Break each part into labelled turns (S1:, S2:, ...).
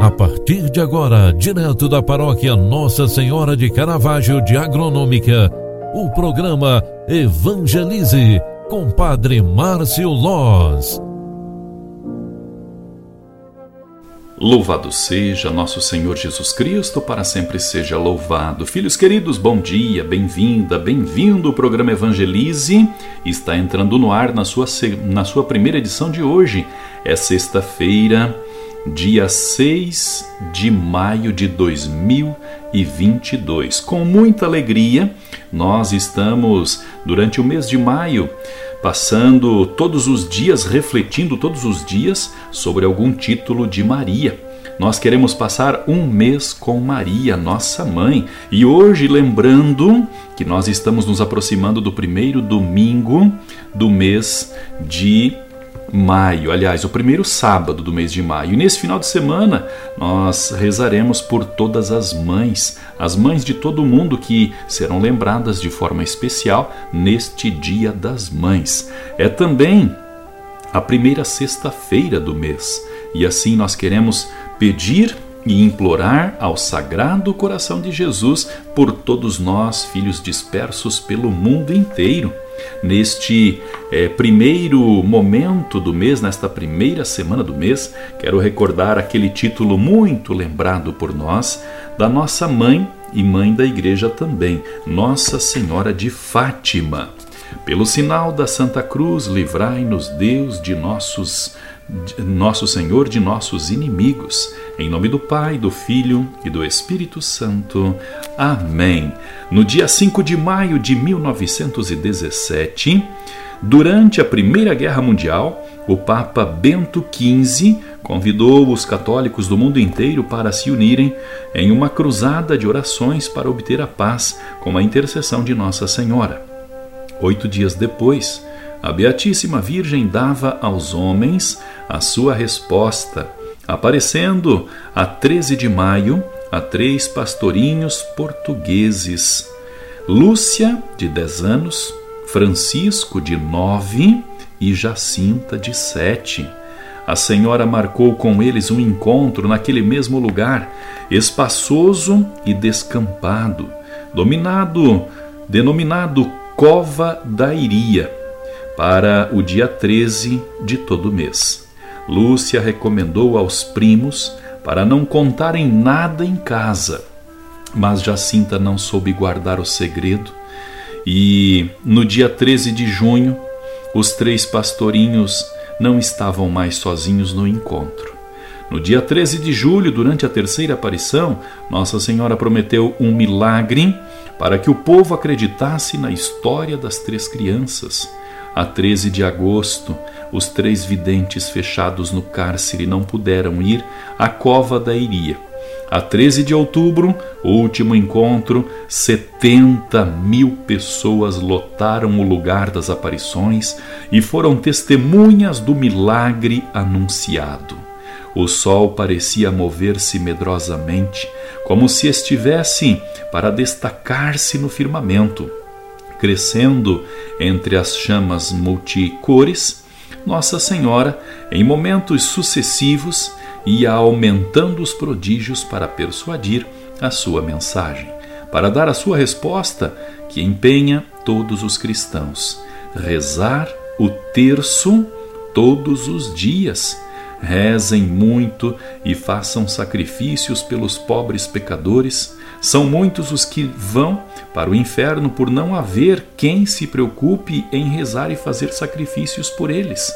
S1: A partir de agora, direto da paróquia Nossa Senhora de Caravaggio de Agronômica, o programa Evangelize com Padre Márcio Loz.
S2: Louvado seja nosso Senhor Jesus Cristo, para sempre seja louvado. Filhos queridos, bom dia, bem-vinda, bem-vindo. O programa Evangelize está entrando no ar na sua, na sua primeira edição de hoje. É sexta-feira, dia 6 de maio de 2022. Com muita alegria, nós estamos, durante o mês de maio, passando todos os dias, refletindo todos os dias sobre algum título de Maria. Nós queremos passar um mês com Maria, nossa mãe, e hoje lembrando que nós estamos nos aproximando do primeiro domingo do mês de maio, aliás, o primeiro sábado do mês de maio. E nesse final de semana nós rezaremos por todas as mães, as mães de todo mundo que serão lembradas de forma especial neste Dia das Mães. É também a primeira sexta-feira do mês e assim nós queremos pedir e implorar ao Sagrado Coração de Jesus por todos nós, filhos dispersos pelo mundo inteiro neste é, primeiro momento do mês, nesta primeira semana do mês, quero recordar aquele título muito lembrado por nós da nossa mãe e mãe da igreja também, Nossa Senhora de Fátima. Pelo sinal da Santa Cruz, livrai-nos Deus de nossos nosso Senhor de nossos inimigos. Em nome do Pai, do Filho e do Espírito Santo. Amém. No dia 5 de maio de 1917, durante a Primeira Guerra Mundial, o Papa Bento XV convidou os católicos do mundo inteiro para se unirem em uma cruzada de orações para obter a paz com a intercessão de Nossa Senhora. Oito dias depois, a Beatíssima Virgem dava aos homens a sua resposta, aparecendo a 13 de maio a três pastorinhos portugueses: Lúcia, de 10 anos, Francisco, de 9 e Jacinta, de 7. A senhora marcou com eles um encontro naquele mesmo lugar, espaçoso e descampado, dominado, denominado Cova da Iria para o dia 13 de todo mês. Lúcia recomendou aos primos para não contarem nada em casa, mas Jacinta não soube guardar o segredo e no dia 13 de junho os três pastorinhos não estavam mais sozinhos no encontro. No dia 13 de julho, durante a terceira aparição, Nossa Senhora prometeu um milagre para que o povo acreditasse na história das três crianças a 13 de agosto, os três videntes fechados no cárcere não puderam ir à cova da Iria. A 13 de outubro, último encontro, 70 mil pessoas lotaram o lugar das aparições e foram testemunhas do milagre anunciado. O sol parecia mover-se medrosamente, como se estivesse para destacar-se no firmamento crescendo entre as chamas multicores, Nossa Senhora, em momentos sucessivos, ia aumentando os prodígios para persuadir a sua mensagem, para dar a sua resposta que empenha todos os cristãos: rezar o terço todos os dias. Rezem muito e façam sacrifícios pelos pobres pecadores são muitos os que vão para o inferno por não haver quem se preocupe em rezar e fazer sacrifícios por eles.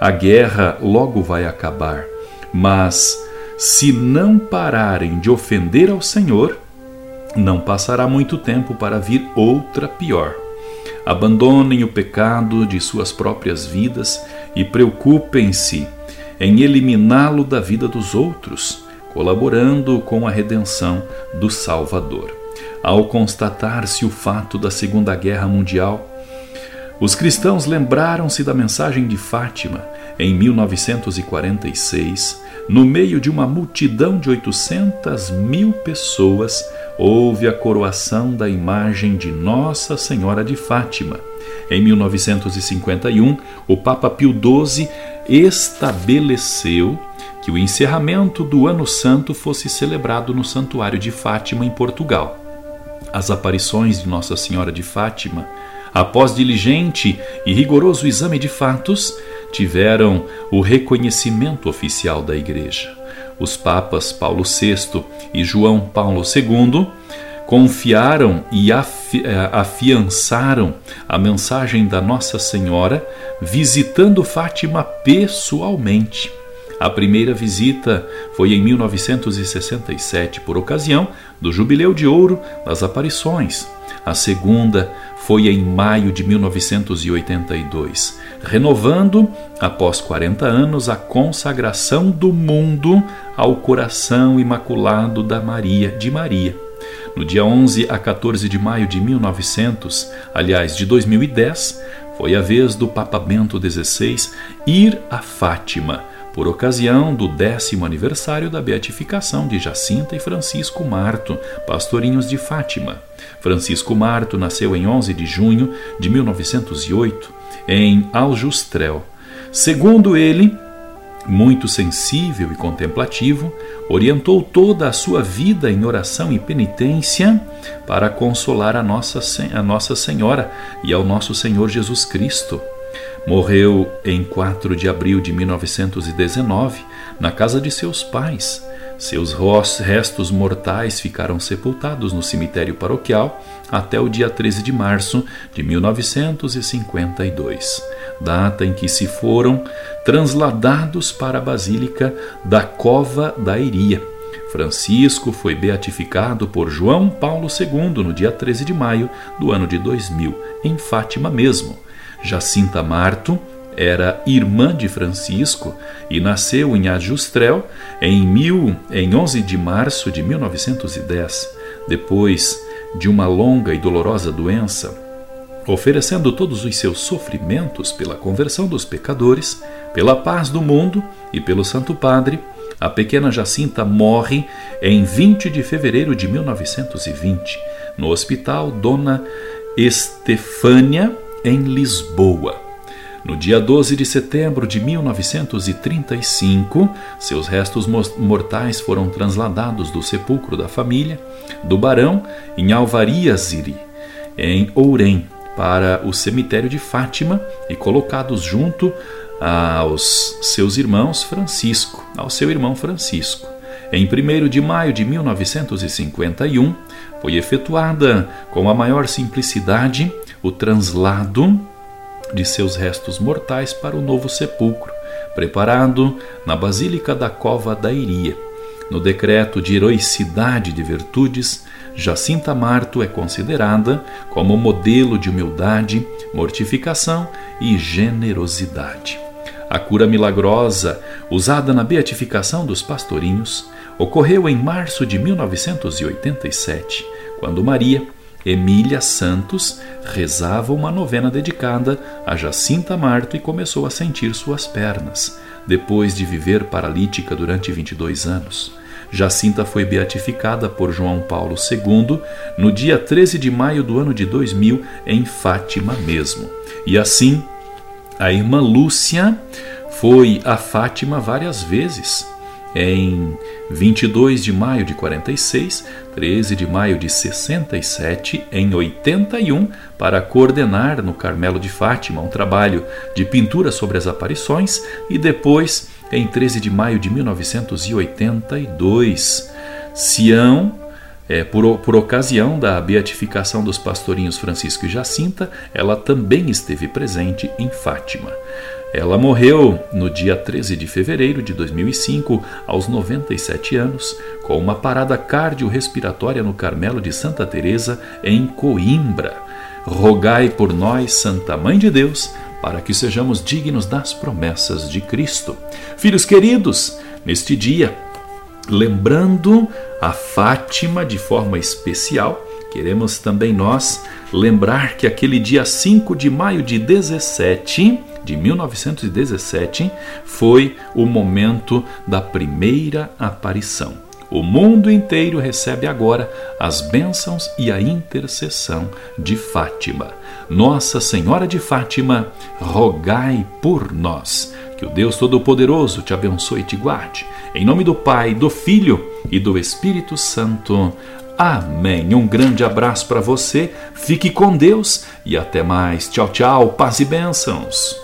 S2: A guerra logo vai acabar, mas se não pararem de ofender ao Senhor, não passará muito tempo para vir outra pior. Abandonem o pecado de suas próprias vidas e preocupem-se em eliminá-lo da vida dos outros colaborando com a redenção do Salvador. Ao constatar-se o fato da Segunda Guerra Mundial, os cristãos lembraram-se da mensagem de Fátima em 1946. No meio de uma multidão de 800 mil pessoas, houve a coroação da imagem de Nossa Senhora de Fátima. Em 1951, o Papa Pio XII estabeleceu que o encerramento do Ano Santo fosse celebrado no Santuário de Fátima, em Portugal. As aparições de Nossa Senhora de Fátima, após diligente e rigoroso exame de fatos, tiveram o reconhecimento oficial da Igreja. Os papas Paulo VI e João Paulo II confiaram e afi eh, afiançaram a mensagem da Nossa Senhora visitando Fátima pessoalmente. A primeira visita foi em 1967, por ocasião do Jubileu de Ouro das Aparições. A segunda foi em maio de 1982, renovando, após 40 anos, a consagração do mundo ao coração imaculado da Maria, de Maria. No dia 11 a 14 de maio de 1900, aliás, de 2010, foi a vez do Papa Bento XVI ir a Fátima por ocasião do décimo aniversário da beatificação de Jacinta e Francisco Marto, pastorinhos de Fátima. Francisco Marto nasceu em 11 de junho de 1908 em Aljustrel. Segundo ele, muito sensível e contemplativo, orientou toda a sua vida em oração e penitência para consolar a Nossa, a Nossa Senhora e ao nosso Senhor Jesus Cristo. Morreu em 4 de abril de 1919, na casa de seus pais. Seus restos mortais ficaram sepultados no cemitério paroquial até o dia 13 de março de 1952, data em que se foram transladados para a Basílica da Cova da Iria. Francisco foi beatificado por João Paulo II no dia 13 de maio do ano de 2000, em Fátima mesmo. Jacinta Marto era irmã de Francisco e nasceu em Ajustrel em, mil, em 11 de março de 1910, depois de uma longa e dolorosa doença, oferecendo todos os seus sofrimentos pela conversão dos pecadores, pela paz do mundo e pelo Santo Padre, a pequena Jacinta morre em 20 de fevereiro de 1920, no Hospital Dona Estefânia, em Lisboa. No dia 12 de setembro de 1935, seus restos mortais foram transladados do sepulcro da família do Barão em Alvariaziri, em Ourém, para o cemitério de Fátima e colocados junto aos seus irmãos Francisco, ao seu irmão Francisco. Em 1 de maio de 1951, foi efetuada com a maior simplicidade o translado de seus restos mortais para o novo sepulcro, preparado na Basílica da Cova da Iria. No decreto de heroicidade de virtudes, Jacinta Marto é considerada como modelo de humildade, mortificação e generosidade. A cura milagrosa usada na beatificação dos pastorinhos ocorreu em março de 1987, quando Maria Emília Santos rezava uma novena dedicada a Jacinta Marto e começou a sentir suas pernas, depois de viver paralítica durante 22 anos. Jacinta foi beatificada por João Paulo II no dia 13 de maio do ano de 2000 em Fátima mesmo. E assim, a irmã Lúcia foi a Fátima várias vezes em 22 de maio de 46, 13 de maio de 67, em 81, para coordenar no Carmelo de Fátima um trabalho de pintura sobre as aparições e depois, em 13 de maio de 1982, Sião, é, por, por ocasião da beatificação dos pastorinhos Francisco e Jacinta, ela também esteve presente em Fátima. Ela morreu no dia 13 de fevereiro de 2005, aos 97 anos, com uma parada cardiorrespiratória no Carmelo de Santa Teresa em Coimbra. Rogai por nós, Santa Mãe de Deus, para que sejamos dignos das promessas de Cristo. Filhos queridos, neste dia, lembrando a Fátima de forma especial, queremos também nós lembrar que aquele dia 5 de maio de 17 de 1917 foi o momento da primeira aparição. O mundo inteiro recebe agora as bênçãos e a intercessão de Fátima. Nossa Senhora de Fátima, rogai por nós. Que o Deus Todo-Poderoso te abençoe e te guarde. Em nome do Pai, do Filho e do Espírito Santo. Amém. Um grande abraço para você, fique com Deus e até mais. Tchau, tchau, paz e bênçãos.